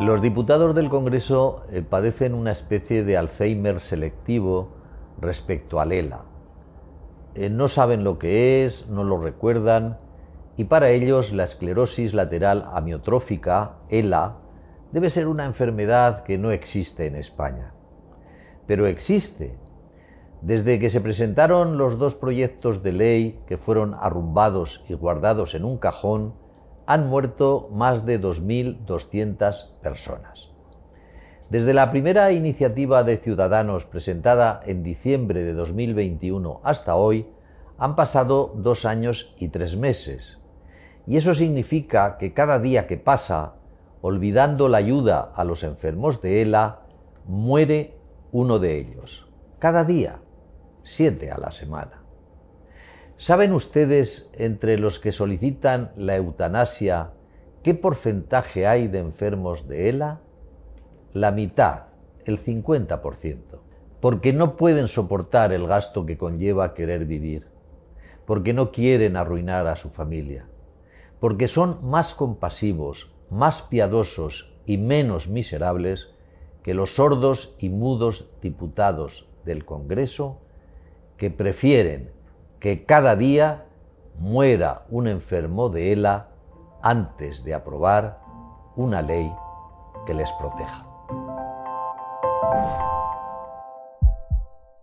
Los diputados del Congreso eh, padecen una especie de Alzheimer selectivo respecto al ELA. Eh, no saben lo que es, no lo recuerdan, y para ellos la esclerosis lateral amiotrófica, ELA, debe ser una enfermedad que no existe en España. Pero existe. Desde que se presentaron los dos proyectos de ley que fueron arrumbados y guardados en un cajón, han muerto más de 2.200 personas. Desde la primera iniciativa de Ciudadanos presentada en diciembre de 2021 hasta hoy, han pasado dos años y tres meses. Y eso significa que cada día que pasa, olvidando la ayuda a los enfermos de ELA, muere uno de ellos. Cada día, siete a la semana. ¿Saben ustedes entre los que solicitan la eutanasia qué porcentaje hay de enfermos de ELA? La mitad, el 50%, porque no pueden soportar el gasto que conlleva querer vivir, porque no quieren arruinar a su familia, porque son más compasivos, más piadosos y menos miserables que los sordos y mudos diputados del Congreso que prefieren que cada día muera un enfermo de ELA antes de aprobar una ley que les proteja.